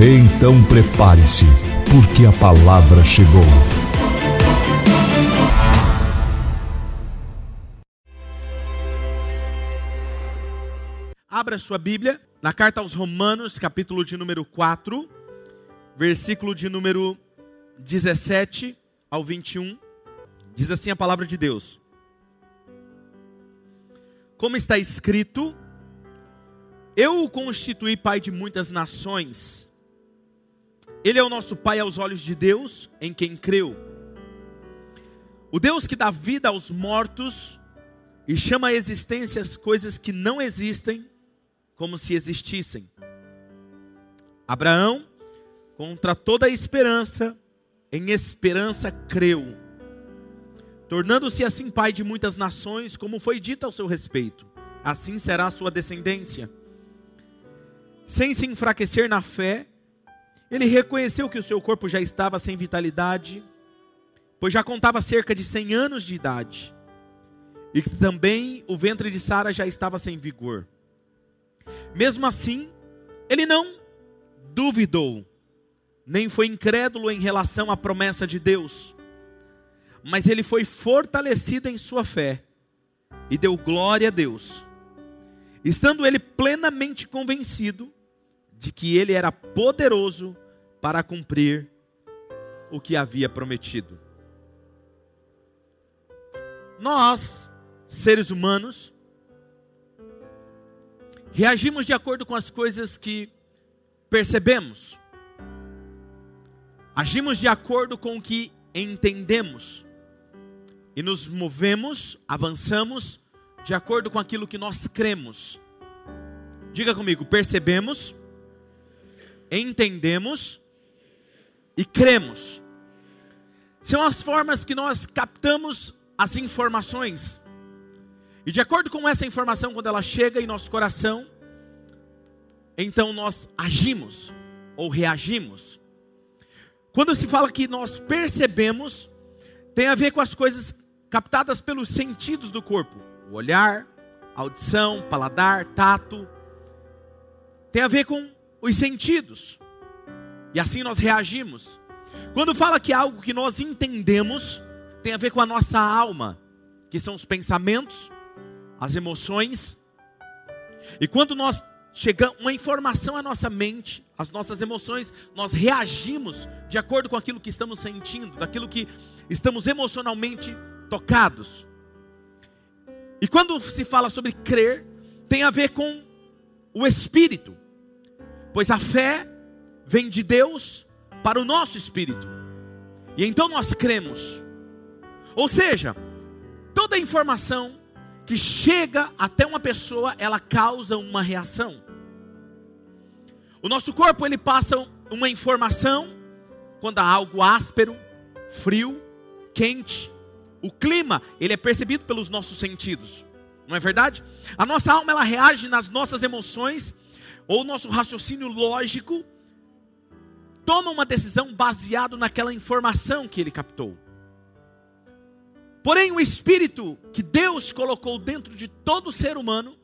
Então prepare-se, porque a palavra chegou. Abra sua Bíblia na carta aos Romanos, capítulo de número 4, versículo de número 17 ao 21. Diz assim a palavra de Deus: Como está escrito, eu o constituí pai de muitas nações ele é o nosso Pai aos olhos de Deus, em quem creu. O Deus que dá vida aos mortos e chama a existência as coisas que não existem como se existissem. Abraão, contra toda a esperança, em esperança creu, tornando-se assim pai de muitas nações, como foi dito ao seu respeito. Assim será a sua descendência. Sem se enfraquecer na fé, ele reconheceu que o seu corpo já estava sem vitalidade, pois já contava cerca de 100 anos de idade, e que também o ventre de Sara já estava sem vigor. Mesmo assim, ele não duvidou, nem foi incrédulo em relação à promessa de Deus, mas ele foi fortalecido em sua fé e deu glória a Deus, estando ele plenamente convencido de que ele era poderoso para cumprir o que havia prometido. Nós, seres humanos, reagimos de acordo com as coisas que percebemos, agimos de acordo com o que entendemos e nos movemos, avançamos de acordo com aquilo que nós cremos. Diga comigo, percebemos, entendemos e cremos. São as formas que nós captamos as informações. E de acordo com essa informação, quando ela chega em nosso coração, então nós agimos ou reagimos. Quando se fala que nós percebemos, tem a ver com as coisas captadas pelos sentidos do corpo: o olhar, audição, paladar, tato. Tem a ver com os sentidos. E assim nós reagimos. Quando fala que é algo que nós entendemos, tem a ver com a nossa alma, que são os pensamentos, as emoções. E quando nós chega uma informação à nossa mente, às nossas emoções, nós reagimos de acordo com aquilo que estamos sentindo, daquilo que estamos emocionalmente tocados. E quando se fala sobre crer, tem a ver com o espírito. Pois a fé vem de Deus para o nosso espírito. E então nós cremos. Ou seja, toda informação que chega até uma pessoa, ela causa uma reação. O nosso corpo ele passa uma informação quando há algo áspero, frio, quente. O clima, ele é percebido pelos nossos sentidos. Não é verdade? A nossa alma ela reage nas nossas emoções ou nosso raciocínio lógico toma uma decisão baseado naquela informação que ele captou. Porém, o espírito que Deus colocou dentro de todo ser humano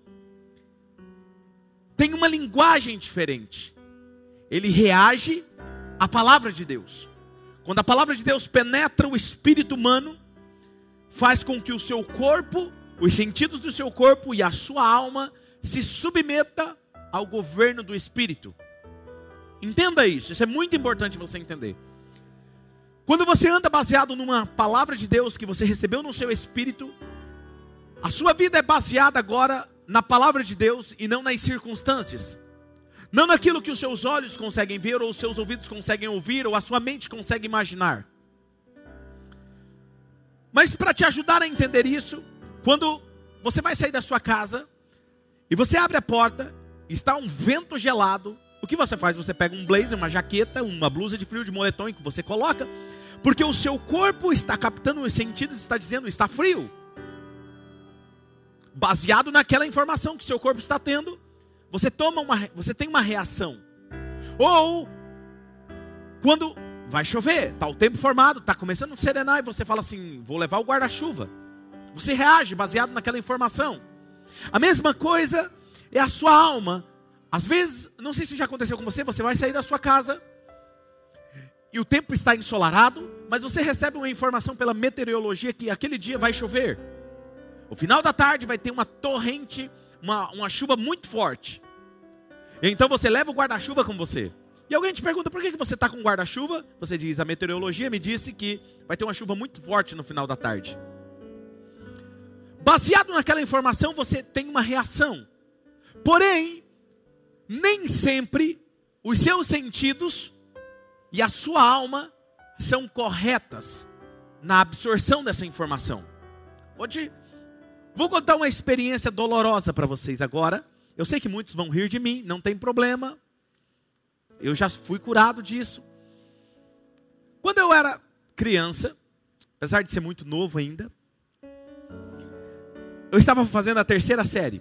tem uma linguagem diferente. Ele reage à palavra de Deus. Quando a palavra de Deus penetra o espírito humano, faz com que o seu corpo, os sentidos do seu corpo e a sua alma se submeta ao governo do Espírito. Entenda isso, isso é muito importante você entender. Quando você anda baseado numa palavra de Deus que você recebeu no seu espírito, a sua vida é baseada agora na palavra de Deus e não nas circunstâncias. Não naquilo que os seus olhos conseguem ver, ou os seus ouvidos conseguem ouvir, ou a sua mente consegue imaginar. Mas para te ajudar a entender isso, quando você vai sair da sua casa e você abre a porta está um vento gelado, o que você faz? Você pega um blazer, uma jaqueta, uma blusa de frio de moletom que você coloca, porque o seu corpo está captando os sentidos, está dizendo está frio. Baseado naquela informação que seu corpo está tendo, você toma uma, você tem uma reação. Ou quando vai chover, está o tempo formado, está começando a serenar e você fala assim: vou levar o guarda-chuva. Você reage baseado naquela informação. A mesma coisa é a sua alma. Às vezes, não sei se já aconteceu com você, você vai sair da sua casa e o tempo está ensolarado, mas você recebe uma informação pela meteorologia que aquele dia vai chover. O final da tarde vai ter uma torrente, uma, uma chuva muito forte. Então você leva o guarda-chuva com você. E alguém te pergunta por que você está com guarda-chuva? Você diz: a meteorologia me disse que vai ter uma chuva muito forte no final da tarde. Baseado naquela informação, você tem uma reação. Porém, nem sempre os seus sentidos e a sua alma são corretas na absorção dessa informação. Vou, te, vou contar uma experiência dolorosa para vocês agora. Eu sei que muitos vão rir de mim, não tem problema. Eu já fui curado disso. Quando eu era criança, apesar de ser muito novo ainda, eu estava fazendo a terceira série.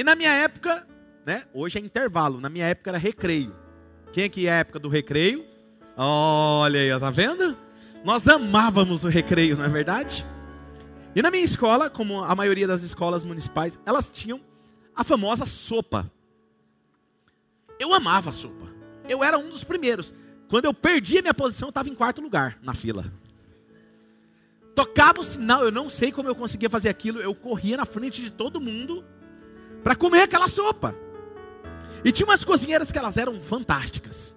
E na minha época, né? Hoje é intervalo, na minha época era recreio. Quem aqui é a época do recreio? Olha aí, tá vendo? Nós amávamos o recreio, não é verdade? E na minha escola, como a maioria das escolas municipais, elas tinham a famosa sopa. Eu amava a sopa. Eu era um dos primeiros. Quando eu perdi a minha posição, eu estava em quarto lugar na fila. Tocava o sinal, eu não sei como eu conseguia fazer aquilo. Eu corria na frente de todo mundo para comer aquela sopa. E tinha umas cozinheiras que elas eram fantásticas.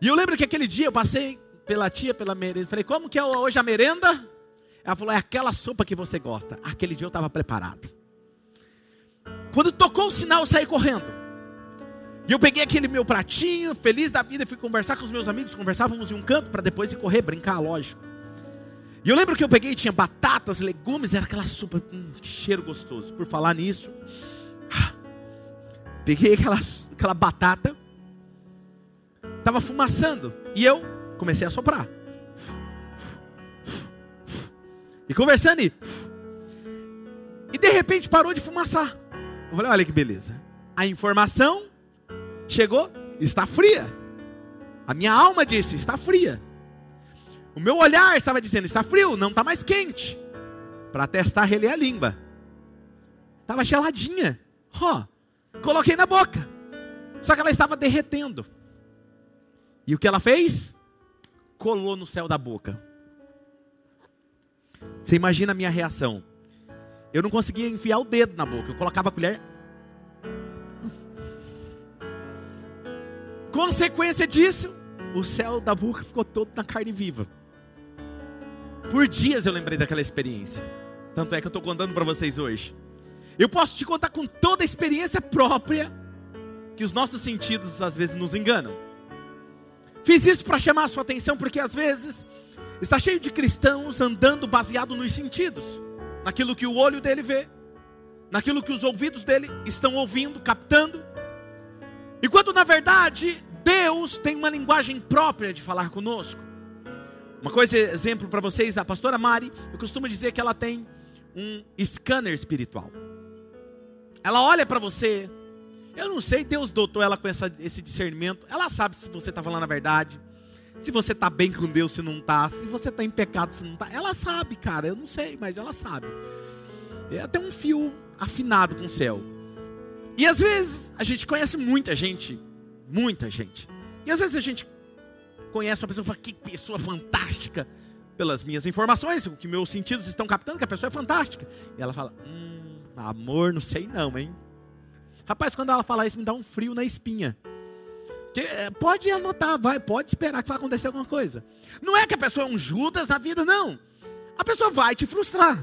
E eu lembro que aquele dia eu passei pela tia, pela merenda. Falei, como que é hoje a merenda? Ela falou, é aquela sopa que você gosta. Aquele dia eu estava preparado. Quando tocou o sinal, eu saí correndo. E eu peguei aquele meu pratinho, feliz da vida, fui conversar com os meus amigos. Conversávamos em um canto para depois ir correr, brincar, lógico. E eu lembro que eu peguei, tinha batatas, legumes, era aquela sopa, hum, que cheiro gostoso. Por falar nisso, peguei aquela, aquela batata, estava fumaçando, e eu comecei a soprar. E conversando, e, e de repente parou de fumaçar. Eu falei, olha que beleza. A informação chegou, está fria. A minha alma disse, está fria. O meu olhar estava dizendo: está frio, não está mais quente. Para testar, relei a língua. Estava geladinha. Oh, coloquei na boca. Só que ela estava derretendo. E o que ela fez? Colou no céu da boca. Você imagina a minha reação. Eu não conseguia enfiar o dedo na boca. Eu colocava a colher. Consequência disso, o céu da boca ficou todo na carne viva. Por dias eu lembrei daquela experiência. Tanto é que eu estou contando para vocês hoje. Eu posso te contar com toda a experiência própria que os nossos sentidos às vezes nos enganam. Fiz isso para chamar a sua atenção porque às vezes está cheio de cristãos andando baseado nos sentidos, naquilo que o olho dele vê, naquilo que os ouvidos dele estão ouvindo, captando. Enquanto na verdade Deus tem uma linguagem própria de falar conosco. Uma coisa, exemplo para vocês, a pastora Mari, eu costumo dizer que ela tem um scanner espiritual. Ela olha para você. Eu não sei, Deus dotou ela com essa, esse discernimento. Ela sabe se você está falando a verdade. Se você está bem com Deus, se não está. Se você está em pecado, se não está. Ela sabe, cara. Eu não sei, mas ela sabe. É até um fio afinado com o céu. E às vezes a gente conhece muita gente. Muita gente. E às vezes a gente conhece uma pessoa e fala, que pessoa fantástica. Pelas minhas informações, o que meus sentidos estão captando, que a pessoa é fantástica. E ela fala, hum, amor, não sei não, hein? Rapaz, quando ela fala isso, me dá um frio na espinha. Que, eh, pode anotar, vai, pode esperar que vai acontecer alguma coisa. Não é que a pessoa é um Judas na vida, não. A pessoa vai te frustrar.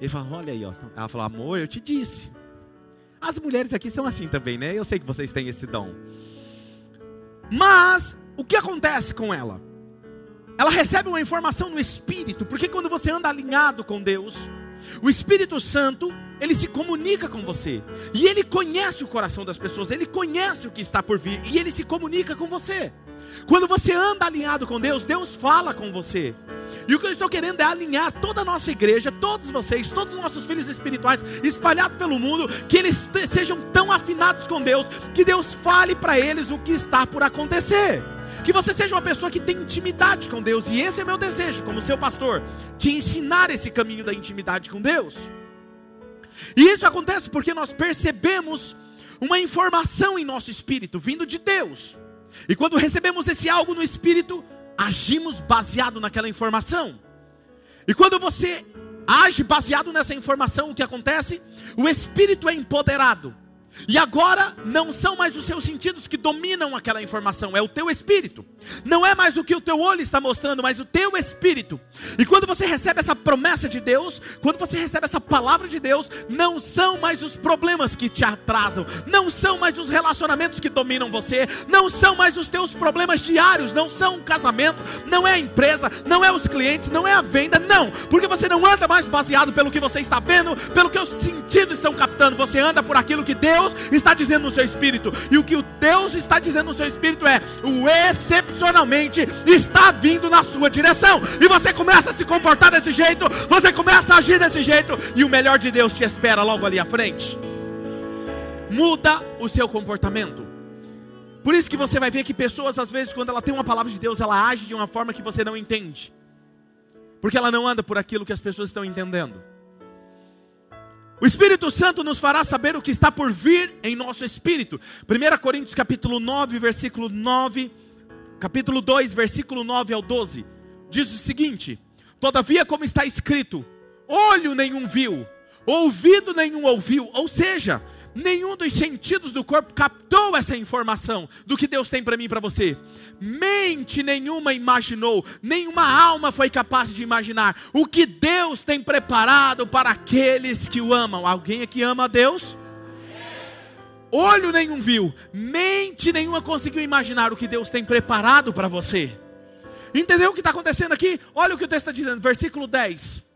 Ele fala, olha aí, ó. Ela fala, amor, eu te disse. As mulheres aqui são assim também, né? Eu sei que vocês têm esse dom. Mas o que acontece com ela? Ela recebe uma informação no espírito, porque quando você anda alinhado com Deus, o Espírito Santo, ele se comunica com você. E ele conhece o coração das pessoas, ele conhece o que está por vir e ele se comunica com você. Quando você anda alinhado com Deus, Deus fala com você. E o que eu estou querendo é alinhar toda a nossa igreja, todos vocês, todos os nossos filhos espirituais espalhados pelo mundo, que eles sejam tão afinados com Deus, que Deus fale para eles o que está por acontecer. Que você seja uma pessoa que tem intimidade com Deus, e esse é meu desejo, como seu pastor, te ensinar esse caminho da intimidade com Deus. E isso acontece porque nós percebemos uma informação em nosso espírito vindo de Deus. E quando recebemos esse algo no espírito, agimos baseado naquela informação. E quando você age baseado nessa informação, o que acontece? O espírito é empoderado. E agora não são mais os seus sentidos que dominam aquela informação, é o teu espírito. Não é mais o que o teu olho está mostrando, mas o teu espírito. E quando você recebe essa promessa de Deus, quando você recebe essa palavra de Deus, não são mais os problemas que te atrasam, não são mais os relacionamentos que dominam você, não são mais os teus problemas diários, não são o casamento, não é a empresa, não é os clientes, não é a venda, não, porque você não anda mais baseado pelo que você está vendo, pelo que os sentidos estão captando, você anda por aquilo que Deus Deus está dizendo no seu espírito. E o que o Deus está dizendo no seu espírito é: o excepcionalmente está vindo na sua direção. E você começa a se comportar desse jeito, você começa a agir desse jeito, e o melhor de Deus te espera logo ali à frente. Muda o seu comportamento. Por isso que você vai ver que pessoas, às vezes, quando ela tem uma palavra de Deus, ela age de uma forma que você não entende. Porque ela não anda por aquilo que as pessoas estão entendendo. O Espírito Santo nos fará saber o que está por vir em nosso espírito. 1 Coríntios capítulo 9, versículo 9, capítulo 2, versículo 9 ao 12, diz o seguinte: Todavia, como está escrito, olho nenhum viu, ouvido nenhum ouviu, ou seja, nenhum dos sentidos do corpo captou essa informação do que Deus tem para mim e para você. Mente nenhuma imaginou, nenhuma alma foi capaz de imaginar o que Deus tem preparado para aqueles que o amam. Alguém aqui ama a Deus? Olho nenhum viu, mente nenhuma conseguiu imaginar o que Deus tem preparado para você. Entendeu o que está acontecendo aqui? Olha o que o texto está dizendo, versículo 10.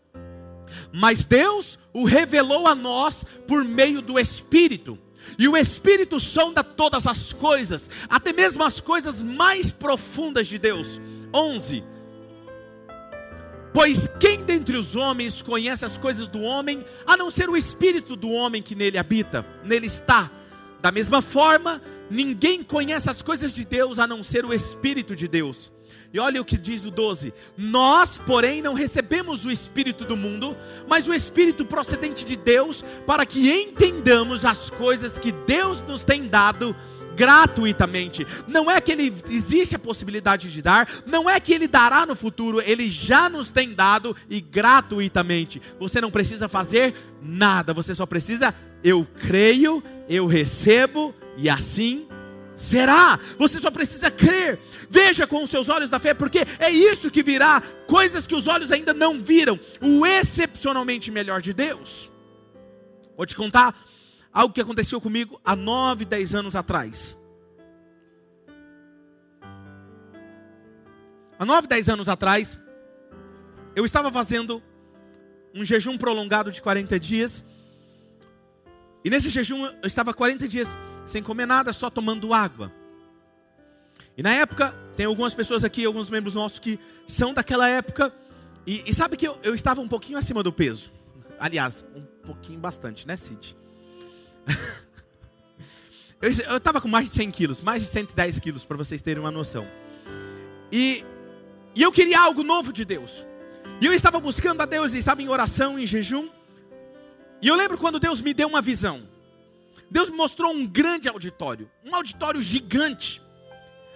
Mas Deus o revelou a nós por meio do Espírito. E o Espírito sonda todas as coisas, até mesmo as coisas mais profundas de Deus. 11. Pois quem dentre os homens conhece as coisas do homem, a não ser o espírito do homem que nele habita, nele está? Da mesma forma, ninguém conhece as coisas de Deus a não ser o espírito de Deus. E olha o que diz o 12: Nós, porém, não recebemos o Espírito do mundo, mas o Espírito procedente de Deus, para que entendamos as coisas que Deus nos tem dado gratuitamente. Não é que ele existe a possibilidade de dar, não é que ele dará no futuro, ele já nos tem dado e gratuitamente. Você não precisa fazer nada, você só precisa eu creio, eu recebo e assim será. Você só precisa crer. Veja com os seus olhos da fé, porque é isso que virá, coisas que os olhos ainda não viram, o excepcionalmente melhor de Deus. Vou te contar algo que aconteceu comigo há nove, dez anos atrás. Há nove, dez anos atrás, eu estava fazendo um jejum prolongado de 40 dias. E nesse jejum eu estava 40 dias sem comer nada, só tomando água. E na época, tem algumas pessoas aqui, alguns membros nossos que são daquela época, e, e sabe que eu, eu estava um pouquinho acima do peso. Aliás, um pouquinho bastante, né, Cid? Eu estava com mais de 100 quilos, mais de 110 quilos, para vocês terem uma noção. E, e eu queria algo novo de Deus. E eu estava buscando a Deus, e estava em oração, em jejum. E eu lembro quando Deus me deu uma visão. Deus me mostrou um grande auditório, um auditório gigante,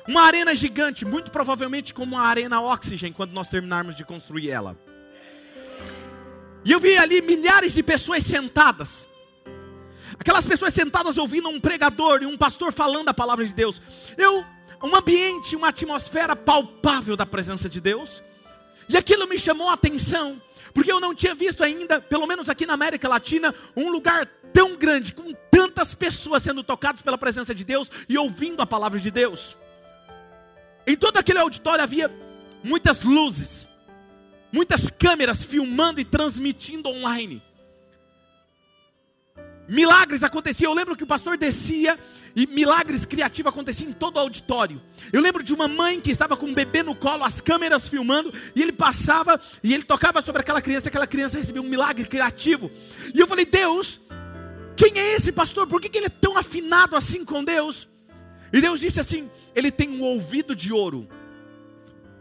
uma arena gigante, muito provavelmente como a arena Oxygen, quando nós terminarmos de construir ela. E eu vi ali milhares de pessoas sentadas. Aquelas pessoas sentadas ouvindo um pregador e um pastor falando a palavra de Deus. Eu, um ambiente, uma atmosfera palpável da presença de Deus. E aquilo me chamou a atenção, porque eu não tinha visto ainda, pelo menos aqui na América Latina, um lugar tão grande, com tantas pessoas sendo tocadas pela presença de Deus e ouvindo a palavra de Deus. Em todo aquele auditório havia muitas luzes, muitas câmeras filmando e transmitindo online. Milagres aconteciam. Eu lembro que o pastor descia e milagres criativos aconteciam em todo o auditório. Eu lembro de uma mãe que estava com um bebê no colo, as câmeras filmando, e ele passava e ele tocava sobre aquela criança, e aquela criança recebia um milagre criativo. E eu falei: Deus, quem é esse pastor? Por que, que ele é tão afinado assim com Deus? E Deus disse assim: Ele tem um ouvido de ouro.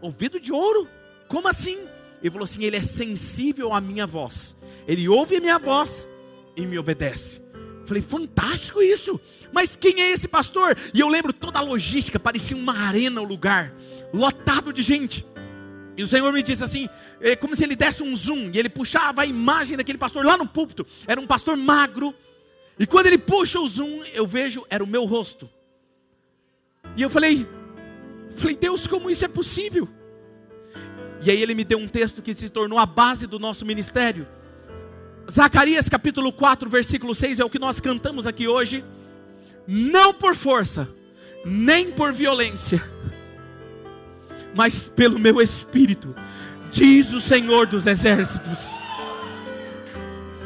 Ouvido de ouro? Como assim? Ele falou assim: Ele é sensível à minha voz. Ele ouve a minha voz e me obedece. Falei, fantástico isso. Mas quem é esse pastor? E eu lembro toda a logística, parecia uma arena o lugar, lotado de gente. E o Senhor me disse assim, é como se ele desse um zoom, e ele puxava a imagem daquele pastor lá no púlpito. Era um pastor magro. E quando ele puxa o zoom, eu vejo, era o meu rosto. E eu falei, falei, Deus, como isso é possível? E aí ele me deu um texto que se tornou a base do nosso ministério. Zacarias capítulo 4, versículo 6 é o que nós cantamos aqui hoje. Não por força, nem por violência, mas pelo meu espírito, diz o Senhor dos exércitos.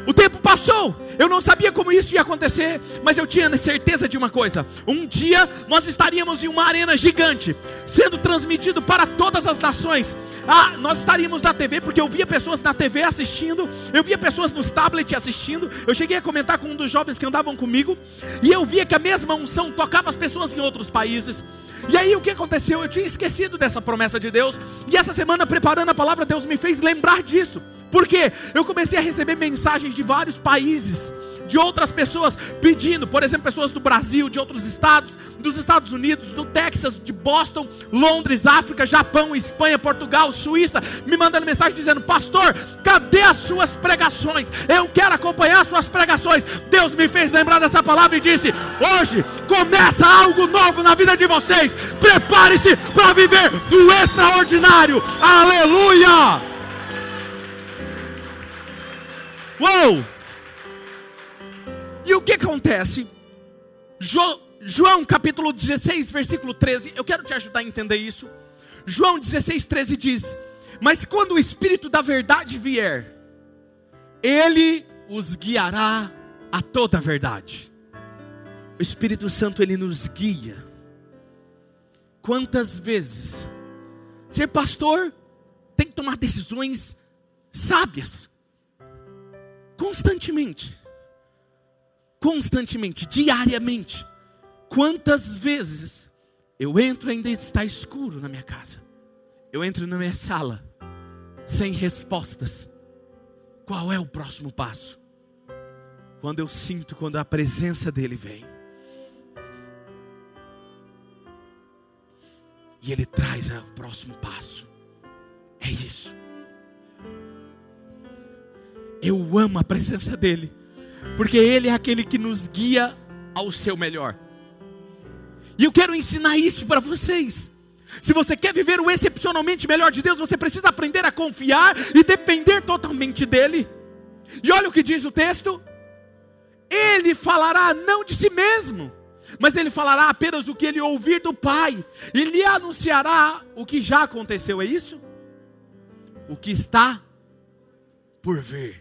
O tempo passou, eu não sabia como isso ia acontecer, mas eu tinha certeza de uma coisa: um dia nós estaríamos em uma arena gigante, sendo transmitido para todas as nações. Ah, nós estaríamos na TV, porque eu via pessoas na TV assistindo, eu via pessoas nos tablets assistindo. Eu cheguei a comentar com um dos jovens que andavam comigo, e eu via que a mesma unção tocava as pessoas em outros países. E aí o que aconteceu? Eu tinha esquecido dessa promessa de Deus, e essa semana preparando a palavra, Deus me fez lembrar disso. Porque eu comecei a receber mensagens de vários países, de outras pessoas pedindo, por exemplo, pessoas do Brasil, de outros estados, dos Estados Unidos, do Texas, de Boston, Londres, África, Japão, Espanha, Portugal, Suíça, me mandando mensagem dizendo: Pastor, cadê as suas pregações? Eu quero acompanhar as suas pregações. Deus me fez lembrar dessa palavra e disse: Hoje começa algo novo na vida de vocês. Prepare-se para viver o extraordinário. Aleluia! Uou! E o que acontece? Jo, João capítulo 16, versículo 13. Eu quero te ajudar a entender isso. João 16, 13 diz: Mas quando o Espírito da verdade vier, ele os guiará a toda a verdade. O Espírito Santo ele nos guia. Quantas vezes ser pastor tem que tomar decisões sábias constantemente, constantemente, diariamente. Quantas vezes eu entro e ainda está escuro na minha casa, eu entro na minha sala, sem respostas. Qual é o próximo passo? Quando eu sinto quando a presença dele vem. E ele traz o próximo passo. É isso. Eu amo a presença dEle, porque Ele é aquele que nos guia ao seu melhor. E eu quero ensinar isso para vocês. Se você quer viver o excepcionalmente melhor de Deus, você precisa aprender a confiar e depender totalmente dEle. E olha o que diz o texto: Ele falará não de si mesmo, mas ele falará apenas o que ele ouvir do Pai, e lhe anunciará o que já aconteceu, é isso? O que está por vir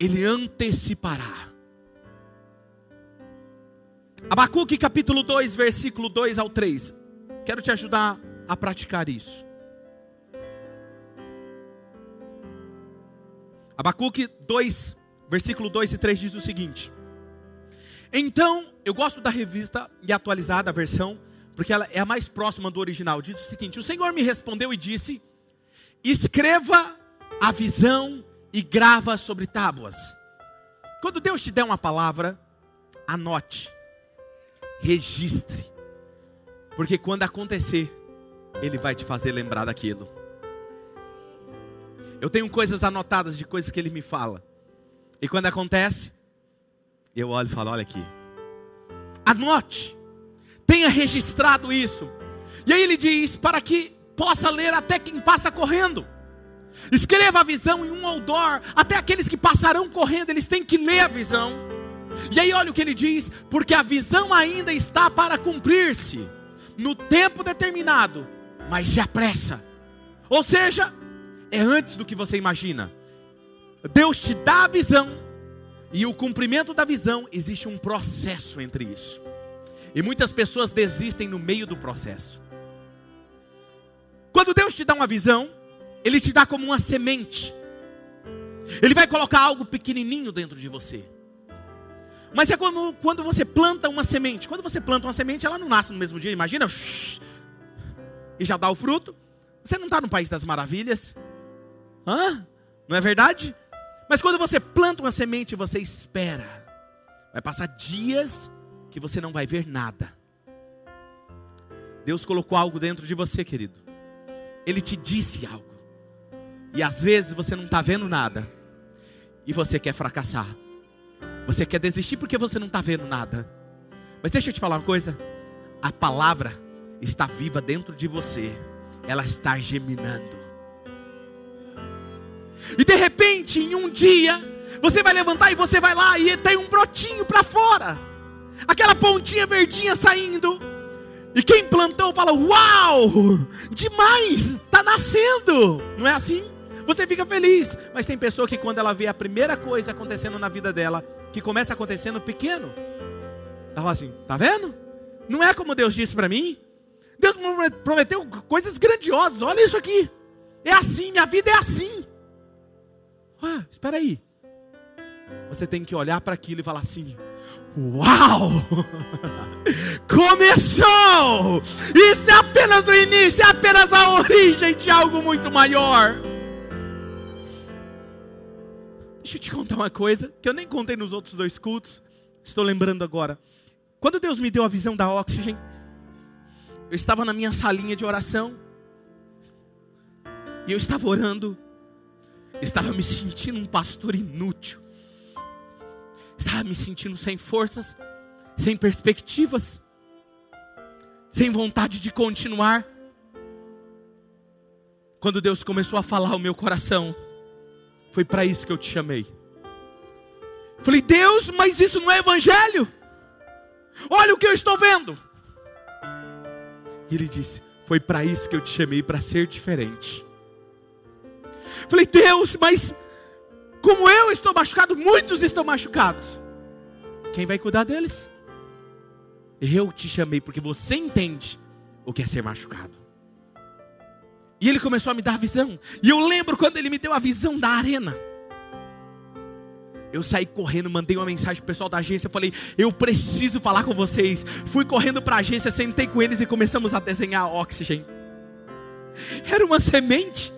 ele antecipará. Abacuque capítulo 2, versículo 2 ao 3. Quero te ajudar a praticar isso. Abacuque 2, versículo 2 e 3 diz o seguinte: Então, eu gosto da revista e atualizada a versão, porque ela é a mais próxima do original. Diz o seguinte: O Senhor me respondeu e disse: Escreva a visão e grava sobre tábuas. Quando Deus te der uma palavra, anote, registre, porque quando acontecer, Ele vai te fazer lembrar daquilo. Eu tenho coisas anotadas de coisas que Ele me fala, e quando acontece, eu olho e falo: olha aqui, anote, tenha registrado isso. E aí ele diz: para que possa ler até quem passa correndo. Escreva a visão em um outdoor. Até aqueles que passarão correndo, eles têm que ler a visão. E aí, olha o que ele diz: porque a visão ainda está para cumprir-se, no tempo determinado, mas se apressa. Ou seja, é antes do que você imagina. Deus te dá a visão, e o cumprimento da visão, existe um processo entre isso. E muitas pessoas desistem no meio do processo. Quando Deus te dá uma visão, Ele te dá como uma semente. Ele vai colocar algo pequenininho dentro de você. Mas é quando, quando você planta uma semente. Quando você planta uma semente, ela não nasce no mesmo dia, imagina? E já dá o fruto. Você não está no país das maravilhas. Hã? Não é verdade? Mas quando você planta uma semente, você espera. Vai passar dias que você não vai ver nada. Deus colocou algo dentro de você, querido. Ele te disse algo. E às vezes você não está vendo nada. E você quer fracassar. Você quer desistir porque você não está vendo nada. Mas deixa eu te falar uma coisa. A palavra está viva dentro de você. Ela está geminando. E de repente, em um dia, você vai levantar e você vai lá e tem um brotinho para fora. Aquela pontinha verdinha saindo. E quem plantou fala: Uau! Demais! Está nascendo! Não é assim? Você fica feliz. Mas tem pessoa que quando ela vê a primeira coisa acontecendo na vida dela, que começa acontecendo pequeno, ela fala assim: Tá vendo? Não é como Deus disse para mim. Deus prometeu coisas grandiosas. Olha isso aqui. É assim, minha vida é assim. Ah, espera aí. Você tem que olhar para aquilo e falar assim: Uau! Começou! Isso é apenas o início, é apenas a origem de algo muito maior. Deixa eu te contar uma coisa que eu nem contei nos outros dois cultos. Estou lembrando agora. Quando Deus me deu a visão da oxigênio, eu estava na minha salinha de oração. E eu estava orando. Estava me sentindo um pastor inútil. Estava me sentindo sem forças, sem perspectivas, sem vontade de continuar. Quando Deus começou a falar ao meu coração, foi para isso que eu te chamei. Falei, Deus, mas isso não é evangelho. Olha o que eu estou vendo. E ele disse: Foi para isso que eu te chamei, para ser diferente. Falei, Deus, mas como eu estou machucado, muitos estão machucados. Quem vai cuidar deles? Eu te chamei porque você entende o que é ser machucado. E ele começou a me dar visão. E eu lembro quando ele me deu a visão da arena. Eu saí correndo, mandei uma mensagem pro pessoal da agência, falei: "Eu preciso falar com vocês". Fui correndo para a agência, sentei com eles e começamos a desenhar oxigênio. Era uma semente.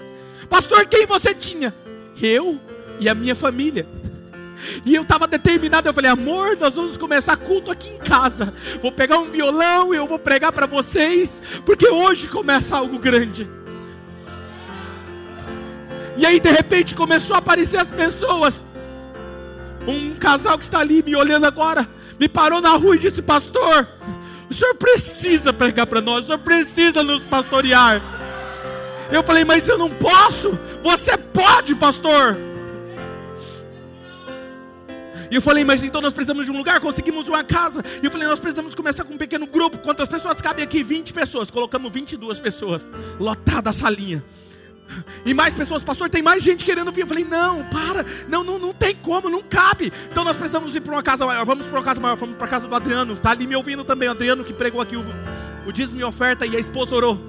Pastor, quem você tinha? Eu e a minha família. E eu estava determinado, eu falei, amor, nós vamos começar culto aqui em casa. Vou pegar um violão e eu vou pregar para vocês, porque hoje começa algo grande. E aí de repente começou a aparecer as pessoas. Um casal que está ali me olhando agora, me parou na rua e disse: Pastor, o senhor precisa pregar para nós, o senhor precisa nos pastorear. Eu falei, mas eu não posso. Você pode, pastor. E eu falei, mas então nós precisamos de um lugar, conseguimos uma casa. E eu falei, nós precisamos começar com um pequeno grupo. Quantas pessoas cabem aqui? 20 pessoas. Colocamos 22 pessoas. Lotada a salinha. E mais pessoas, pastor, tem mais gente querendo vir. Eu falei, não, para, não, não, não tem como, não cabe. Então nós precisamos ir para uma casa maior. Vamos para uma casa maior, vamos para a casa do Adriano. Está ali me ouvindo também, o Adriano que pregou aqui o, o dízimo e oferta e a esposa orou.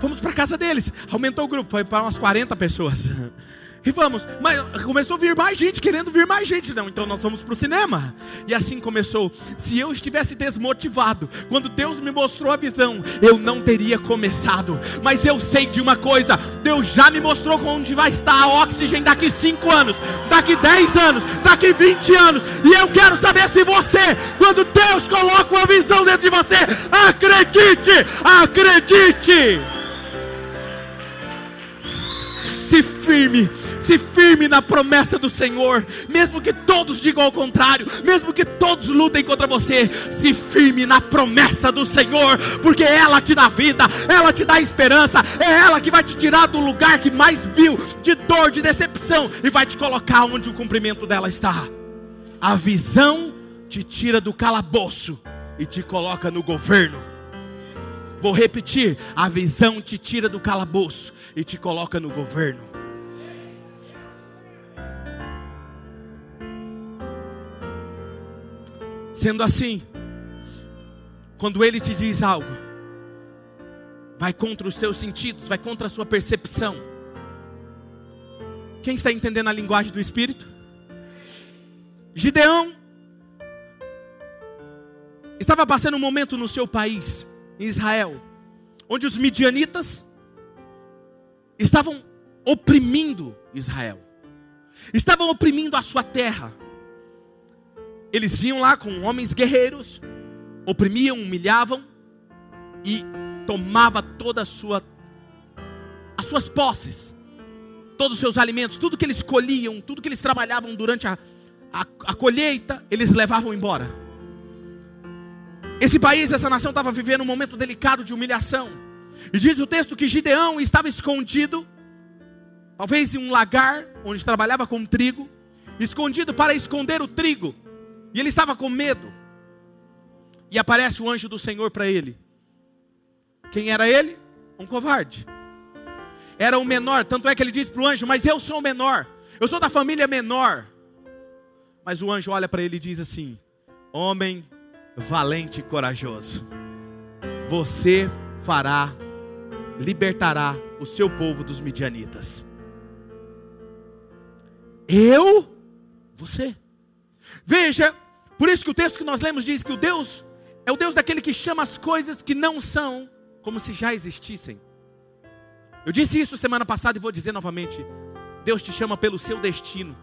Vamos para a casa deles. Aumentou o grupo, foi para umas 40 pessoas. E vamos, mas começou a vir mais gente, querendo vir mais gente. Não, então nós vamos para o cinema. E assim começou. Se eu estivesse desmotivado, quando Deus me mostrou a visão, eu não teria começado. Mas eu sei de uma coisa: Deus já me mostrou onde vai estar a oxigênio daqui 5 anos, daqui 10 anos, daqui 20 anos. E eu quero saber se você, quando Deus coloca uma visão dentro de você, acredite, acredite. Se firme se firme na promessa do Senhor, mesmo que todos digam ao contrário, mesmo que todos lutem contra você, se firme na promessa do Senhor, porque ela te dá vida, ela te dá esperança, é ela que vai te tirar do lugar que mais viu, de dor, de decepção, e vai te colocar onde o cumprimento dela está. A visão te tira do calabouço e te coloca no governo. Vou repetir: a visão te tira do calabouço e te coloca no governo. Sendo assim, quando ele te diz algo, vai contra os seus sentidos, vai contra a sua percepção. Quem está entendendo a linguagem do Espírito? Gideão estava passando um momento no seu país, em Israel, onde os midianitas estavam oprimindo Israel, estavam oprimindo a sua terra. Eles iam lá com homens guerreiros, oprimiam, humilhavam e tomava toda a sua as suas posses, todos os seus alimentos, tudo que eles colhiam, tudo que eles trabalhavam durante a, a, a colheita, eles levavam embora. Esse país, essa nação estava vivendo um momento delicado de humilhação. E diz o texto que Gideão estava escondido, talvez em um lagar onde trabalhava com trigo, escondido para esconder o trigo. E ele estava com medo. E aparece o anjo do Senhor para ele. Quem era ele? Um covarde. Era o menor, tanto é que ele diz para o anjo: Mas eu sou o menor, eu sou da família menor. Mas o anjo olha para ele e diz assim: Homem valente e corajoso, você fará, libertará o seu povo dos midianitas. Eu? Você. Veja, por isso que o texto que nós lemos diz que o Deus é o Deus daquele que chama as coisas que não são como se já existissem. Eu disse isso semana passada e vou dizer novamente. Deus te chama pelo seu destino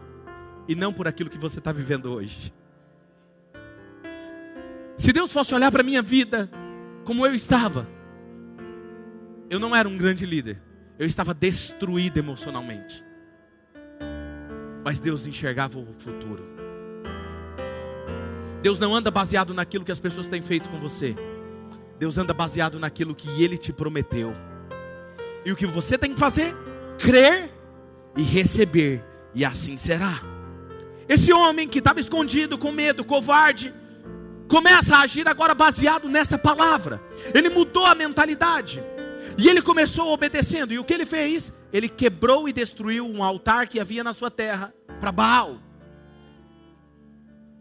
e não por aquilo que você está vivendo hoje. Se Deus fosse olhar para a minha vida como eu estava, eu não era um grande líder, eu estava destruído emocionalmente. Mas Deus enxergava o futuro. Deus não anda baseado naquilo que as pessoas têm feito com você. Deus anda baseado naquilo que Ele te prometeu. E o que você tem que fazer? Crer e receber, e assim será. Esse homem que estava escondido, com medo, covarde, começa a agir agora baseado nessa palavra. Ele mudou a mentalidade. E ele começou obedecendo. E o que ele fez? Ele quebrou e destruiu um altar que havia na sua terra para Baal.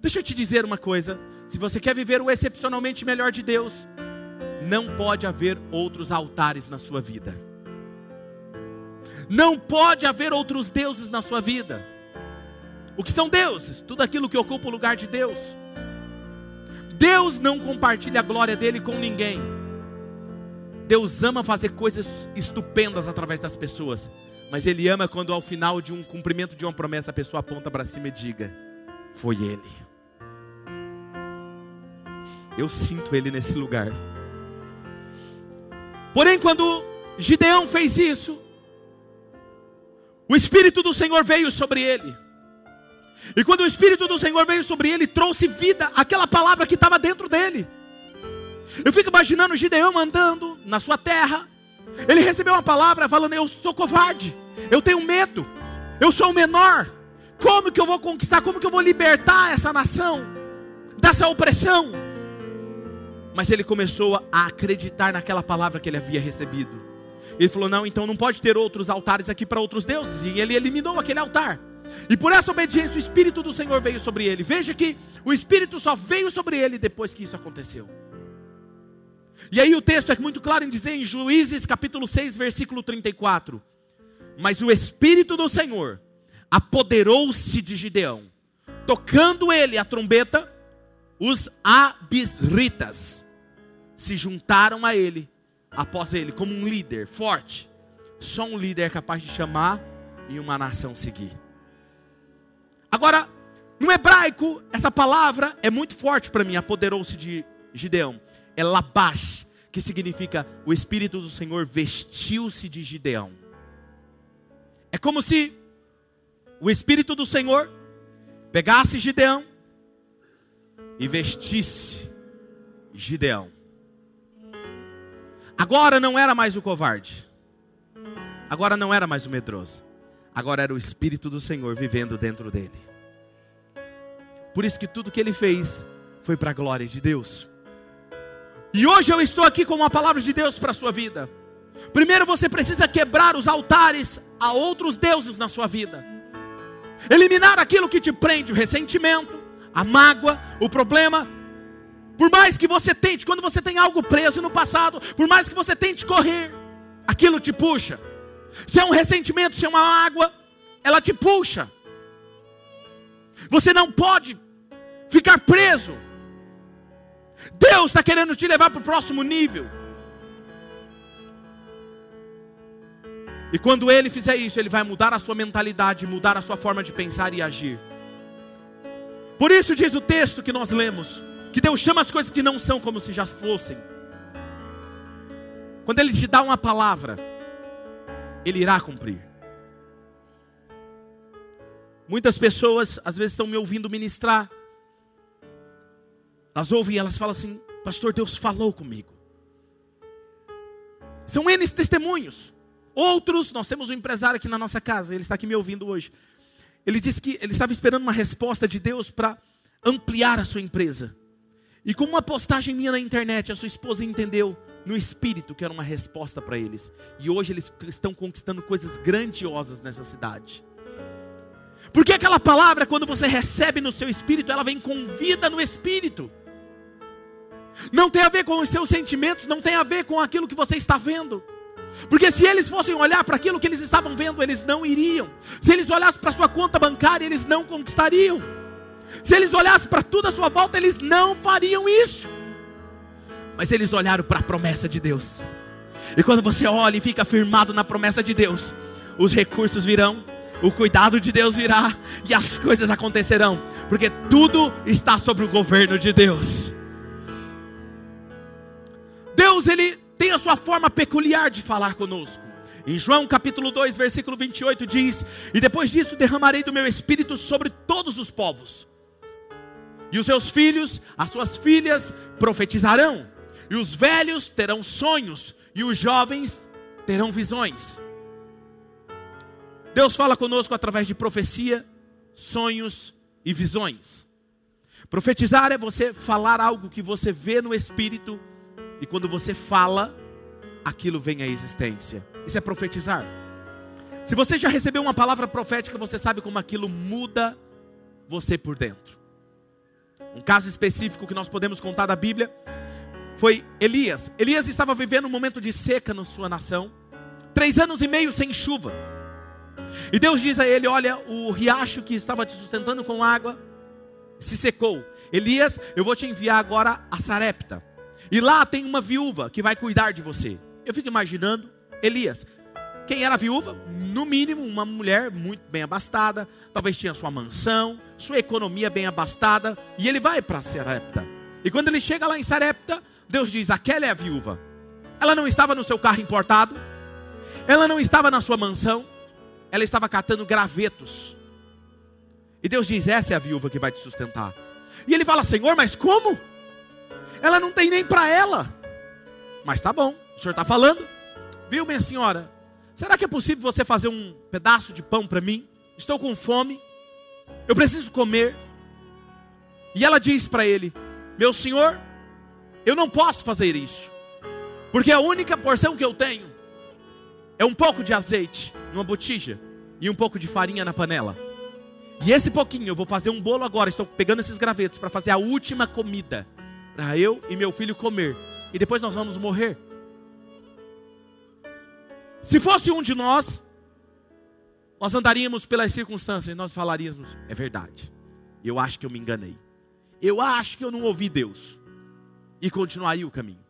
Deixa eu te dizer uma coisa: se você quer viver o excepcionalmente melhor de Deus, não pode haver outros altares na sua vida. Não pode haver outros deuses na sua vida. O que são deuses? Tudo aquilo que ocupa o lugar de Deus. Deus não compartilha a glória dele com ninguém. Deus ama fazer coisas estupendas através das pessoas, mas Ele ama quando ao final de um cumprimento de uma promessa a pessoa aponta para cima e diga: Foi Ele. Eu sinto Ele nesse lugar. Porém, quando Gideão fez isso, o Espírito do Senhor veio sobre ele. E quando o Espírito do Senhor veio sobre ele, trouxe vida àquela palavra que estava dentro dele. Eu fico imaginando Gideão andando na sua terra. Ele recebeu uma palavra falando: Eu sou covarde, eu tenho medo, eu sou o menor. Como que eu vou conquistar? Como que eu vou libertar essa nação dessa opressão? Mas ele começou a acreditar naquela palavra que ele havia recebido. Ele falou: Não, então não pode ter outros altares aqui para outros deuses. E ele eliminou aquele altar. E por essa obediência, o Espírito do Senhor veio sobre ele. Veja que o Espírito só veio sobre ele depois que isso aconteceu. E aí o texto é muito claro em dizer em Juízes capítulo 6, versículo 34. Mas o Espírito do Senhor apoderou-se de Gideão, tocando ele a trombeta, os abisritas se juntaram a ele, após ele, como um líder forte. Só um líder é capaz de chamar e uma nação seguir. Agora, no hebraico, essa palavra é muito forte para mim, apoderou-se de Gideão. É labash, que significa o Espírito do Senhor vestiu-se de Gideão. É como se o Espírito do Senhor pegasse Gideão e vestisse Gideão. Agora não era mais o covarde. Agora não era mais o medroso. Agora era o Espírito do Senhor vivendo dentro dele. Por isso que tudo que ele fez foi para a glória de Deus. E hoje eu estou aqui com uma palavra de Deus para a sua vida. Primeiro você precisa quebrar os altares a outros deuses na sua vida. Eliminar aquilo que te prende, o ressentimento, a mágoa, o problema. Por mais que você tente, quando você tem algo preso no passado, por mais que você tente correr, aquilo te puxa. Se é um ressentimento, se é uma água, ela te puxa. Você não pode ficar preso. Deus está querendo te levar para o próximo nível. E quando Ele fizer isso, Ele vai mudar a sua mentalidade, mudar a sua forma de pensar e agir. Por isso diz o texto que nós lemos: que Deus chama as coisas que não são como se já fossem. Quando Ele te dá uma palavra, Ele irá cumprir. Muitas pessoas às vezes estão me ouvindo ministrar. Elas ouvem e elas falam assim: Pastor, Deus falou comigo. São N testemunhos. Outros, nós temos um empresário aqui na nossa casa, ele está aqui me ouvindo hoje. Ele disse que ele estava esperando uma resposta de Deus para ampliar a sua empresa. E com uma postagem minha na internet, a sua esposa entendeu no espírito que era uma resposta para eles. E hoje eles estão conquistando coisas grandiosas nessa cidade. Porque aquela palavra, quando você recebe no seu espírito, ela vem com vida no espírito. Não tem a ver com os seus sentimentos, não tem a ver com aquilo que você está vendo. Porque se eles fossem olhar para aquilo que eles estavam vendo, eles não iriam. Se eles olhassem para sua conta bancária, eles não conquistariam. Se eles olhassem para tudo à sua volta, eles não fariam isso. Mas eles olharam para a promessa de Deus. E quando você olha e fica firmado na promessa de Deus, os recursos virão, o cuidado de Deus virá e as coisas acontecerão, porque tudo está sobre o governo de Deus. Deus, ele tem a sua forma peculiar de falar conosco. Em João capítulo 2, versículo 28 diz: E depois disso derramarei do meu espírito sobre todos os povos. E os seus filhos, as suas filhas profetizarão, e os velhos terão sonhos, e os jovens terão visões. Deus fala conosco através de profecia, sonhos e visões. Profetizar é você falar algo que você vê no espírito, e quando você fala, aquilo vem à existência. Isso é profetizar. Se você já recebeu uma palavra profética, você sabe como aquilo muda você por dentro. Um caso específico que nós podemos contar da Bíblia foi Elias. Elias estava vivendo um momento de seca na sua nação, três anos e meio sem chuva. E Deus diz a ele: Olha, o riacho que estava te sustentando com água se secou. Elias, eu vou te enviar agora a Sarepta. E lá tem uma viúva que vai cuidar de você. Eu fico imaginando Elias. Quem era viúva? No mínimo, uma mulher muito bem abastada, talvez tinha sua mansão, sua economia bem abastada, e ele vai para Sarepta. E quando ele chega lá em Sarepta, Deus diz: aquela é a viúva. Ela não estava no seu carro importado, ela não estava na sua mansão, ela estava catando gravetos. E Deus diz: essa é a viúva que vai te sustentar. E ele fala: Senhor, mas como? Ela não tem nem para ela. Mas tá bom, o senhor está falando. Viu, minha senhora? Será que é possível você fazer um pedaço de pão para mim? Estou com fome eu preciso comer. E ela diz para ele: Meu senhor, eu não posso fazer isso, porque a única porção que eu tenho é um pouco de azeite numa botija e um pouco de farinha na panela. E esse pouquinho eu vou fazer um bolo agora. Estou pegando esses gravetos para fazer a última comida para eu e meu filho comer. E depois nós vamos morrer. Se fosse um de nós, nós andaríamos pelas circunstâncias e nós falaríamos: é verdade, eu acho que eu me enganei, eu acho que eu não ouvi Deus, e continuaria o caminho.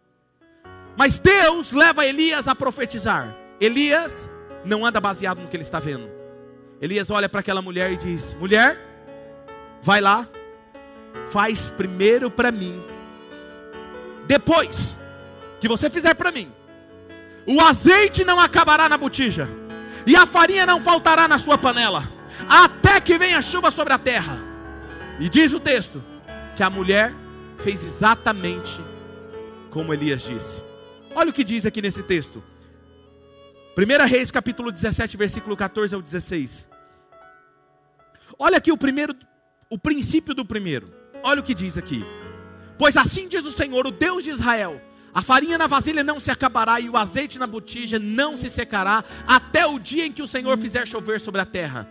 Mas Deus leva Elias a profetizar. Elias não anda baseado no que ele está vendo. Elias olha para aquela mulher e diz: Mulher, vai lá, faz primeiro para mim, depois que você fizer para mim, o azeite não acabará na botija e a farinha não faltará na sua panela, até que venha chuva sobre a terra. E diz o texto que a mulher fez exatamente como Elias disse. Olha o que diz aqui nesse texto. 1 Reis capítulo 17, versículo 14 ao 16. Olha aqui o primeiro, o princípio do primeiro. Olha o que diz aqui. Pois assim diz o Senhor, o Deus de Israel: a farinha na vasilha não se acabará e o azeite na botija não se secará até o dia em que o Senhor fizer chover sobre a terra.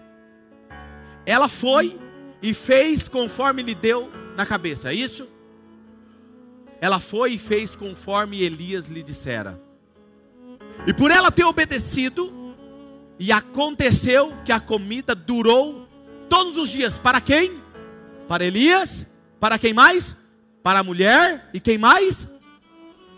Ela foi e fez conforme lhe deu na cabeça, é isso? ela foi e fez conforme Elias lhe dissera. E por ela ter obedecido, e aconteceu que a comida durou todos os dias. Para quem? Para Elias. Para quem mais? Para a mulher. E quem mais?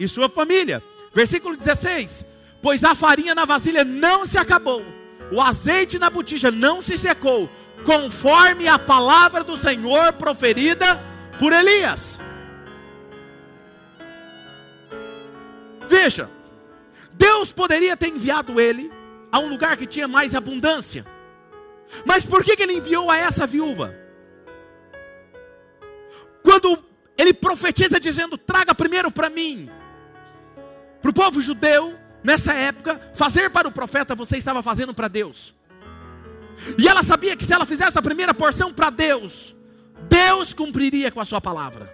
E sua família. Versículo 16: Pois a farinha na vasilha não se acabou, o azeite na botija não se secou, conforme a palavra do Senhor proferida por Elias. Veja, Deus poderia ter enviado ele a um lugar que tinha mais abundância, mas por que, que ele enviou a essa viúva? Quando ele profetiza dizendo: traga primeiro para mim, para o povo judeu, nessa época, fazer para o profeta você estava fazendo para Deus. E ela sabia que se ela fizesse a primeira porção para Deus, Deus cumpriria com a sua palavra.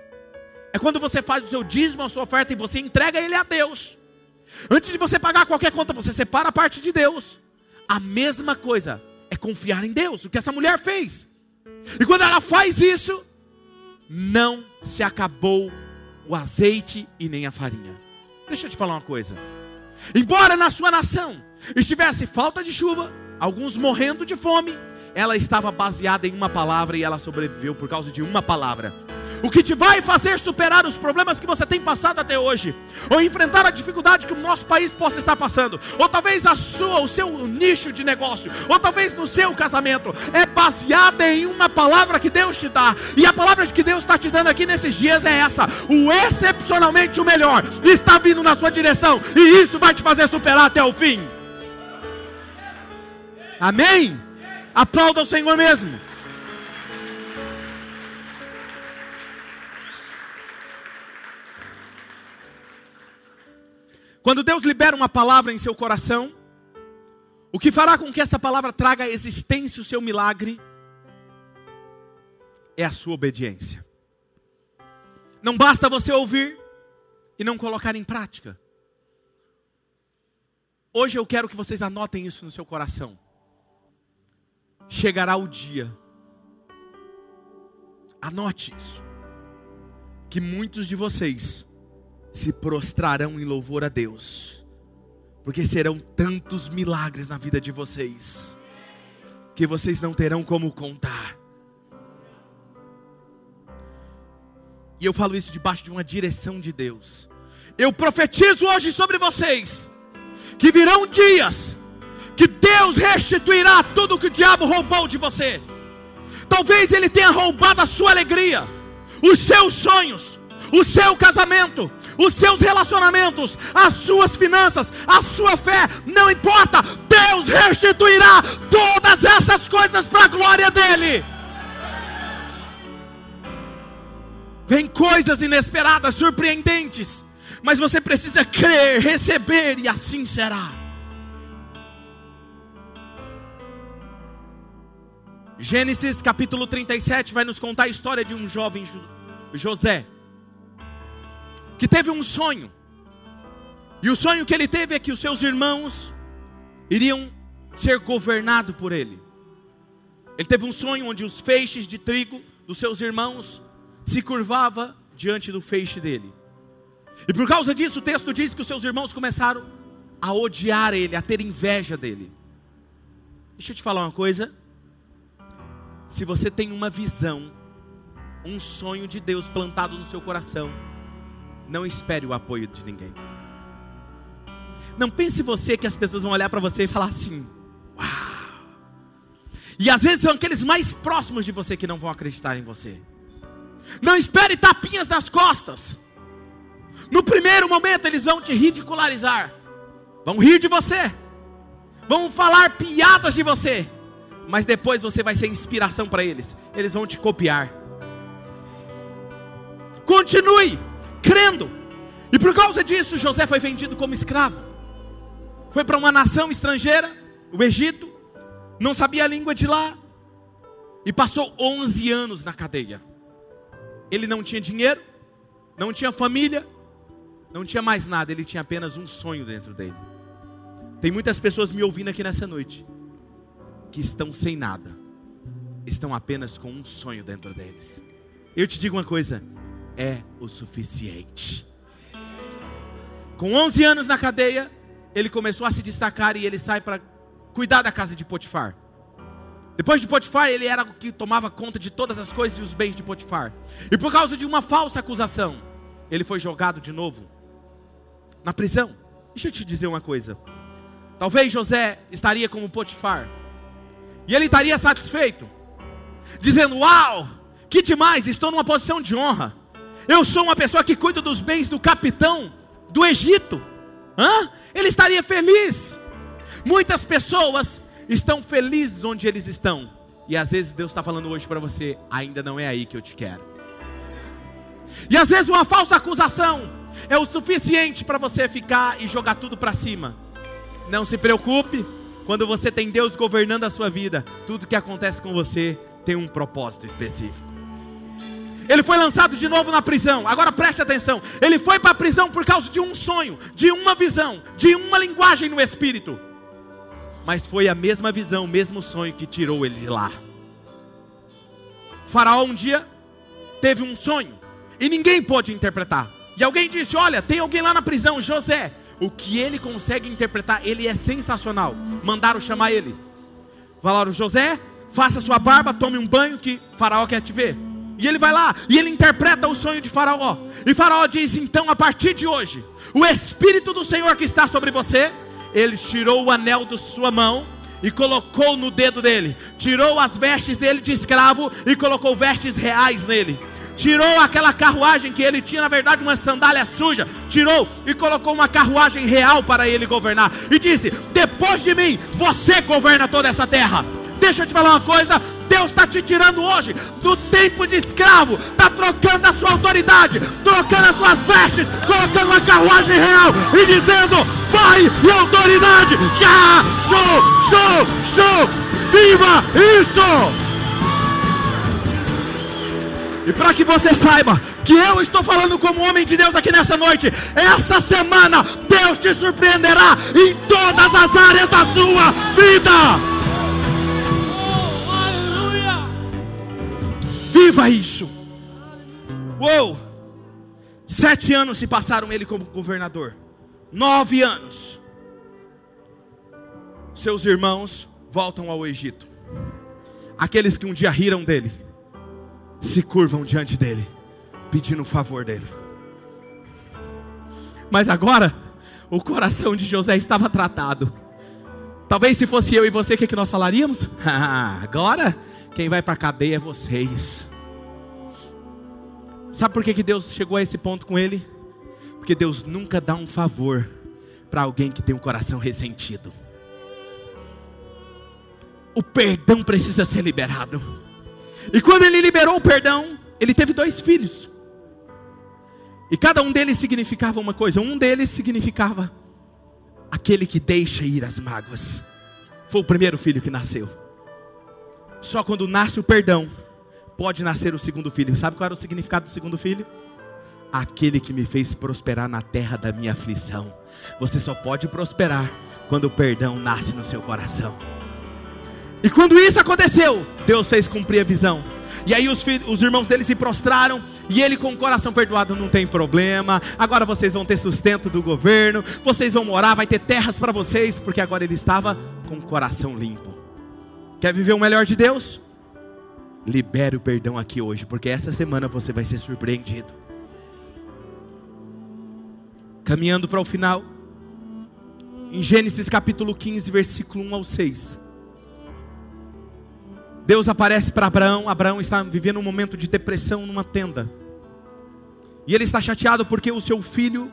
É quando você faz o seu dízimo, a sua oferta e você entrega ele a Deus. Antes de você pagar qualquer conta, você separa a parte de Deus. A mesma coisa é confiar em Deus, o que essa mulher fez. E quando ela faz isso, não se acabou o azeite e nem a farinha. Deixa eu te falar uma coisa. Embora na sua nação estivesse falta de chuva, alguns morrendo de fome, ela estava baseada em uma palavra e ela sobreviveu por causa de uma palavra. O que te vai fazer superar os problemas que você tem passado até hoje, ou enfrentar a dificuldade que o nosso país possa estar passando, ou talvez a sua, o seu nicho de negócio, ou talvez no seu casamento, é baseada em uma palavra que Deus te dá. E a palavra que Deus está te dando aqui nesses dias é essa: o excepcionalmente o melhor está vindo na sua direção, e isso vai te fazer superar até o fim. Amém? Aplauda o Senhor mesmo. Quando Deus libera uma palavra em seu coração, o que fará com que essa palavra traga à existência o seu milagre é a sua obediência. Não basta você ouvir e não colocar em prática. Hoje eu quero que vocês anotem isso no seu coração. Chegará o dia, anote isso, que muitos de vocês se prostrarão em louvor a Deus, porque serão tantos milagres na vida de vocês, que vocês não terão como contar. E eu falo isso debaixo de uma direção de Deus. Eu profetizo hoje sobre vocês que virão dias que Deus restituirá tudo que o diabo roubou de você. Talvez ele tenha roubado a sua alegria, os seus sonhos, o seu casamento, os seus relacionamentos, as suas finanças, a sua fé, não importa, Deus restituirá todas essas coisas para a glória dEle. Vem coisas inesperadas, surpreendentes, mas você precisa crer, receber, e assim será. Gênesis capítulo 37 vai nos contar a história de um jovem José que teve um sonho. E o sonho que ele teve é que os seus irmãos iriam ser governados por ele. Ele teve um sonho onde os feixes de trigo dos seus irmãos se curvava diante do feixe dele. E por causa disso, o texto diz que os seus irmãos começaram a odiar ele, a ter inveja dele. Deixa eu te falar uma coisa. Se você tem uma visão, um sonho de Deus plantado no seu coração, não espere o apoio de ninguém. Não pense você que as pessoas vão olhar para você e falar assim: Uau! E às vezes são aqueles mais próximos de você que não vão acreditar em você. Não espere tapinhas nas costas. No primeiro momento eles vão te ridicularizar, vão rir de você, vão falar piadas de você, mas depois você vai ser inspiração para eles. Eles vão te copiar. Continue crendo. E por causa disso, José foi vendido como escravo. Foi para uma nação estrangeira, o Egito, não sabia a língua de lá, e passou 11 anos na cadeia. Ele não tinha dinheiro, não tinha família, não tinha mais nada, ele tinha apenas um sonho dentro dele. Tem muitas pessoas me ouvindo aqui nessa noite que estão sem nada, estão apenas com um sonho dentro deles. Eu te digo uma coisa: é o suficiente. Com 11 anos na cadeia, ele começou a se destacar e ele sai para cuidar da casa de Potifar. Depois de Potifar, ele era o que tomava conta de todas as coisas e os bens de Potifar. E por causa de uma falsa acusação, ele foi jogado de novo na prisão. Deixa eu te dizer uma coisa. Talvez José estaria como Potifar. E ele estaria satisfeito, dizendo: Uau, que demais, estou numa posição de honra. Eu sou uma pessoa que cuida dos bens do capitão do Egito. Hã? Ele estaria feliz. Muitas pessoas estão felizes onde eles estão. E às vezes Deus está falando hoje para você: ainda não é aí que eu te quero. E às vezes uma falsa acusação é o suficiente para você ficar e jogar tudo para cima. Não se preocupe, quando você tem Deus governando a sua vida, tudo que acontece com você tem um propósito específico. Ele foi lançado de novo na prisão. Agora preste atenção. Ele foi para a prisão por causa de um sonho, de uma visão, de uma linguagem no espírito. Mas foi a mesma visão, o mesmo sonho que tirou ele de lá. faraó um dia teve um sonho e ninguém pôde interpretar. E alguém disse: Olha, tem alguém lá na prisão, José. O que ele consegue interpretar, ele é sensacional. Mandaram chamar ele. Falaram: José, faça sua barba, tome um banho que Faraó quer te ver. E ele vai lá e ele interpreta o sonho de Faraó. E Faraó diz: Então, a partir de hoje, o Espírito do Senhor que está sobre você, ele tirou o anel da sua mão e colocou no dedo dele, tirou as vestes dele de escravo e colocou vestes reais nele. Tirou aquela carruagem que ele tinha, na verdade, uma sandália suja, tirou e colocou uma carruagem real para ele governar. E disse: Depois de mim, você governa toda essa terra. Deixa eu te falar uma coisa: Deus está te tirando hoje do tempo de escravo, está trocando a sua autoridade, trocando as suas vestes, colocando uma carruagem real e dizendo: vai e autoridade, já, show, show, show, viva isso! E para que você saiba que eu estou falando como homem de Deus aqui nessa noite, essa semana Deus te surpreenderá em todas as áreas da sua vida. Viva isso! Uou! Sete anos se passaram ele como governador. Nove anos. Seus irmãos voltam ao Egito. Aqueles que um dia riram dele, se curvam diante dele, pedindo o favor dele. Mas agora, o coração de José estava tratado. Talvez se fosse eu e você, o que, que nós falaríamos? agora quem vai para a cadeia é vocês. Sabe por que, que Deus chegou a esse ponto com ele? Porque Deus nunca dá um favor para alguém que tem um coração ressentido. O perdão precisa ser liberado. E quando ele liberou o perdão, ele teve dois filhos. E cada um deles significava uma coisa. Um deles significava aquele que deixa ir as mágoas. Foi o primeiro filho que nasceu. Só quando nasce o perdão, pode nascer o segundo filho. Sabe qual era o significado do segundo filho? Aquele que me fez prosperar na terra da minha aflição. Você só pode prosperar quando o perdão nasce no seu coração. E quando isso aconteceu, Deus fez cumprir a visão. E aí os, os irmãos dele se prostraram e ele com o coração perdoado não tem problema. Agora vocês vão ter sustento do governo, vocês vão morar, vai ter terras para vocês, porque agora ele estava com o coração limpo. Quer viver o melhor de Deus? Libere o perdão aqui hoje, porque essa semana você vai ser surpreendido. Caminhando para o final, em Gênesis capítulo 15, versículo 1 ao 6. Deus aparece para Abraão. Abraão está vivendo um momento de depressão numa tenda. E ele está chateado porque o seu filho,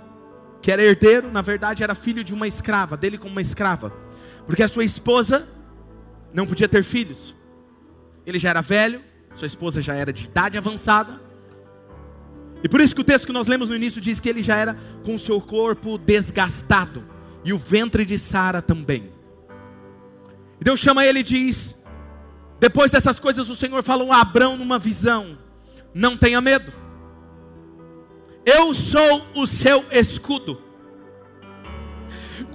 que era herdeiro, na verdade era filho de uma escrava, dele como uma escrava. Porque a sua esposa não podia ter filhos. Ele já era velho, sua esposa já era de idade avançada. E por isso que o texto que nós lemos no início diz que ele já era com o seu corpo desgastado e o ventre de Sara também. E Deus chama ele e diz: Depois dessas coisas, o Senhor falou a Abrão numa visão: Não tenha medo, eu sou o seu escudo.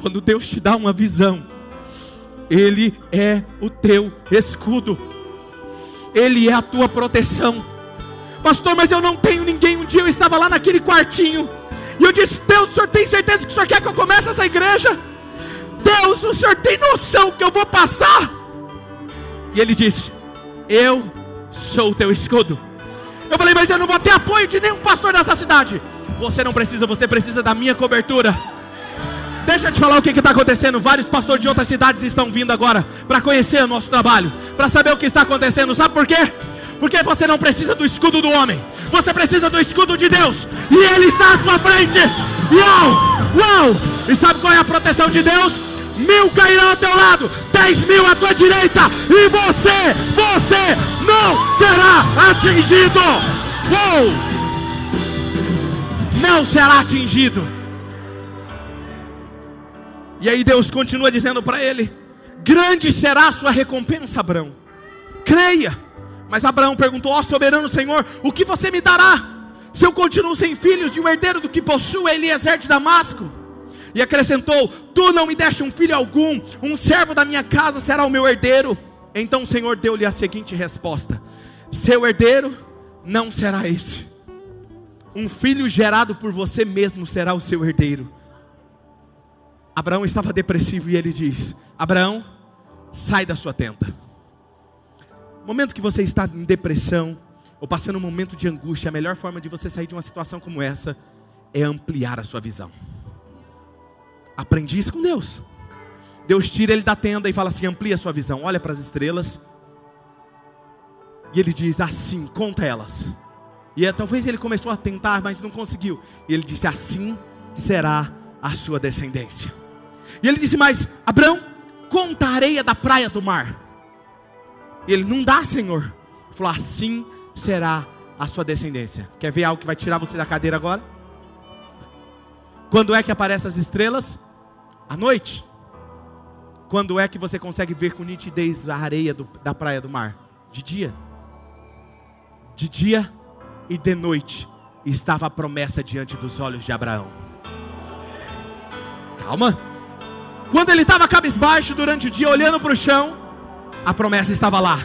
Quando Deus te dá uma visão, ele é o teu escudo, Ele é a tua proteção. Pastor, mas eu não tenho ninguém. Um dia eu estava lá naquele quartinho. E eu disse: Deus, o senhor tem certeza que o senhor quer que eu comece essa igreja? Deus, o senhor tem noção que eu vou passar? E ele disse: Eu sou o teu escudo. Eu falei, mas eu não vou ter apoio de nenhum pastor dessa cidade. Você não precisa, você precisa da minha cobertura. Deixa eu te falar o que está acontecendo. Vários pastores de outras cidades estão vindo agora para conhecer o nosso trabalho, para saber o que está acontecendo. Sabe por quê? Porque você não precisa do escudo do homem, você precisa do escudo de Deus, e Ele está à sua frente. Uau! Uau! E sabe qual é a proteção de Deus? Mil cairão ao teu lado, dez mil à tua direita, e você, você não será atingido. Uou! Não será atingido. E aí Deus continua dizendo para ele: Grande será a sua recompensa, Abraão. Creia. Mas Abraão perguntou: Ó soberano Senhor, o que você me dará? Se eu continuo sem filhos e o herdeiro do que possuo é Eliezer de Damasco. E acrescentou: Tu não me deste um filho algum, um servo da minha casa será o meu herdeiro. Então o Senhor deu-lhe a seguinte resposta: Seu herdeiro não será esse. Um filho gerado por você mesmo será o seu herdeiro. Abraão estava depressivo e ele diz: Abraão, sai da sua tenda momento que você está em depressão, ou passando um momento de angústia, a melhor forma de você sair de uma situação como essa é ampliar a sua visão. Aprendi isso com Deus. Deus tira ele da tenda e fala assim: amplia a sua visão, olha para as estrelas. E ele diz assim: conta elas. E é, talvez ele começou a tentar, mas não conseguiu. E ele disse: assim será a sua descendência. E ele disse: Mas Abraão, conta a areia da praia do mar. Ele não dá, Senhor. Ele falou: assim será a sua descendência. Quer ver algo que vai tirar você da cadeira agora? Quando é que aparecem as estrelas? À noite. Quando é que você consegue ver com nitidez a areia do, da praia do mar? De dia. De dia e de noite estava a promessa diante dos olhos de Abraão. Calma. Quando ele estava cabisbaixo durante o dia, olhando para o chão, a promessa estava lá.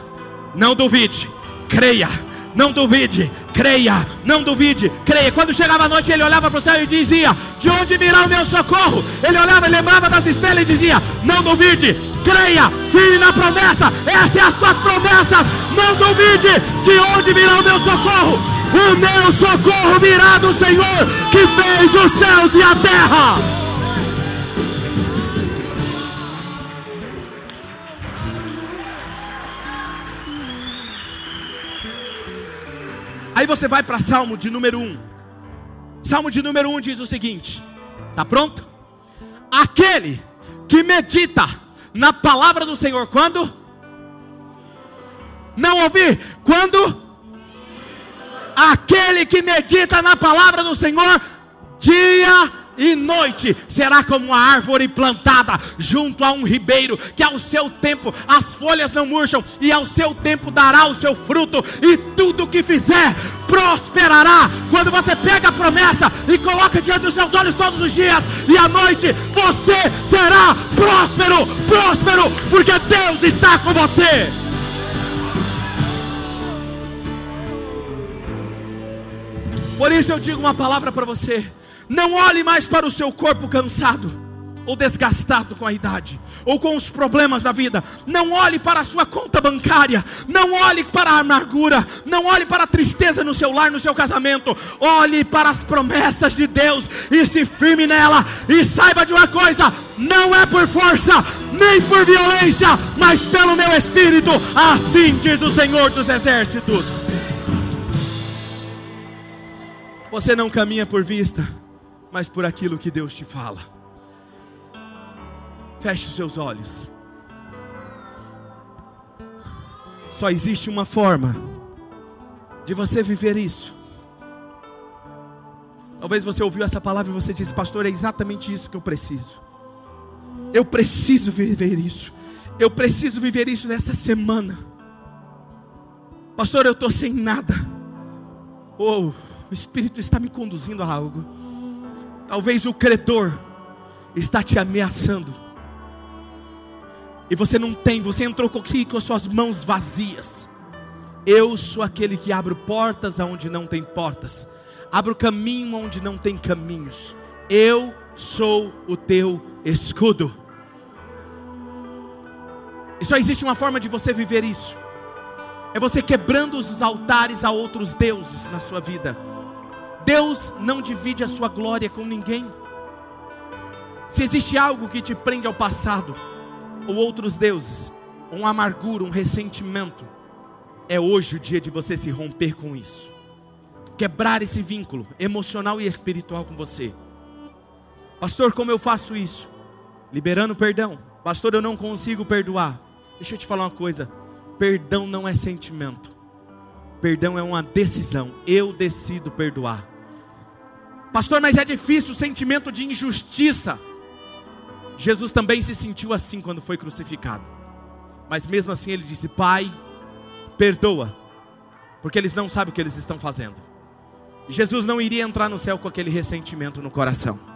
Não duvide, creia. Não duvide, creia, não duvide, creia. Quando chegava a noite, ele olhava para o céu e dizia: De onde virá o meu socorro? Ele olhava e lembrava das estrelas e dizia: Não duvide, creia, firme na promessa. Essas são as tuas promessas. Não duvide, de onde virá o meu socorro? O meu socorro virá do Senhor que fez os céus e a terra. Aí você vai para Salmo de número 1. Salmo de número 1 diz o seguinte: Tá pronto? Aquele que medita na palavra do Senhor quando? Não ouvir? Quando? Aquele que medita na palavra do Senhor dia e noite será como uma árvore plantada junto a um ribeiro, que ao seu tempo as folhas não murcham, e ao seu tempo dará o seu fruto, e tudo que fizer prosperará. Quando você pega a promessa e coloca diante dos seus olhos todos os dias, e à noite você será próspero, próspero, porque Deus está com você. Por isso eu digo uma palavra para você não olhe mais para o seu corpo cansado ou desgastado com a idade ou com os problemas da vida. Não olhe para a sua conta bancária. Não olhe para a amargura. Não olhe para a tristeza no seu lar, no seu casamento. Olhe para as promessas de Deus e se firme nela. E saiba de uma coisa: não é por força, nem por violência, mas pelo meu espírito. Assim diz o Senhor dos Exércitos. Você não caminha por vista mas por aquilo que Deus te fala. Feche os seus olhos. Só existe uma forma de você viver isso. Talvez você ouviu essa palavra e você disse, pastor, é exatamente isso que eu preciso. Eu preciso viver isso. Eu preciso viver isso nessa semana. Pastor, eu estou sem nada. Oh, o Espírito está me conduzindo a algo. Talvez o credor está te ameaçando. E você não tem, você entrou aqui com as suas mãos vazias. Eu sou aquele que abro portas aonde não tem portas, abro caminho onde não tem caminhos. Eu sou o teu escudo. E só existe uma forma de você viver isso. É você quebrando os altares a outros deuses na sua vida. Deus não divide a sua glória com ninguém. Se existe algo que te prende ao passado, ou outros deuses, uma amargura, um ressentimento, é hoje o dia de você se romper com isso. Quebrar esse vínculo emocional e espiritual com você. Pastor, como eu faço isso? Liberando perdão. Pastor, eu não consigo perdoar. Deixa eu te falar uma coisa: perdão não é sentimento, perdão é uma decisão. Eu decido perdoar. Pastor, mas é difícil o sentimento de injustiça. Jesus também se sentiu assim quando foi crucificado. Mas mesmo assim ele disse: Pai, perdoa, porque eles não sabem o que eles estão fazendo. Jesus não iria entrar no céu com aquele ressentimento no coração.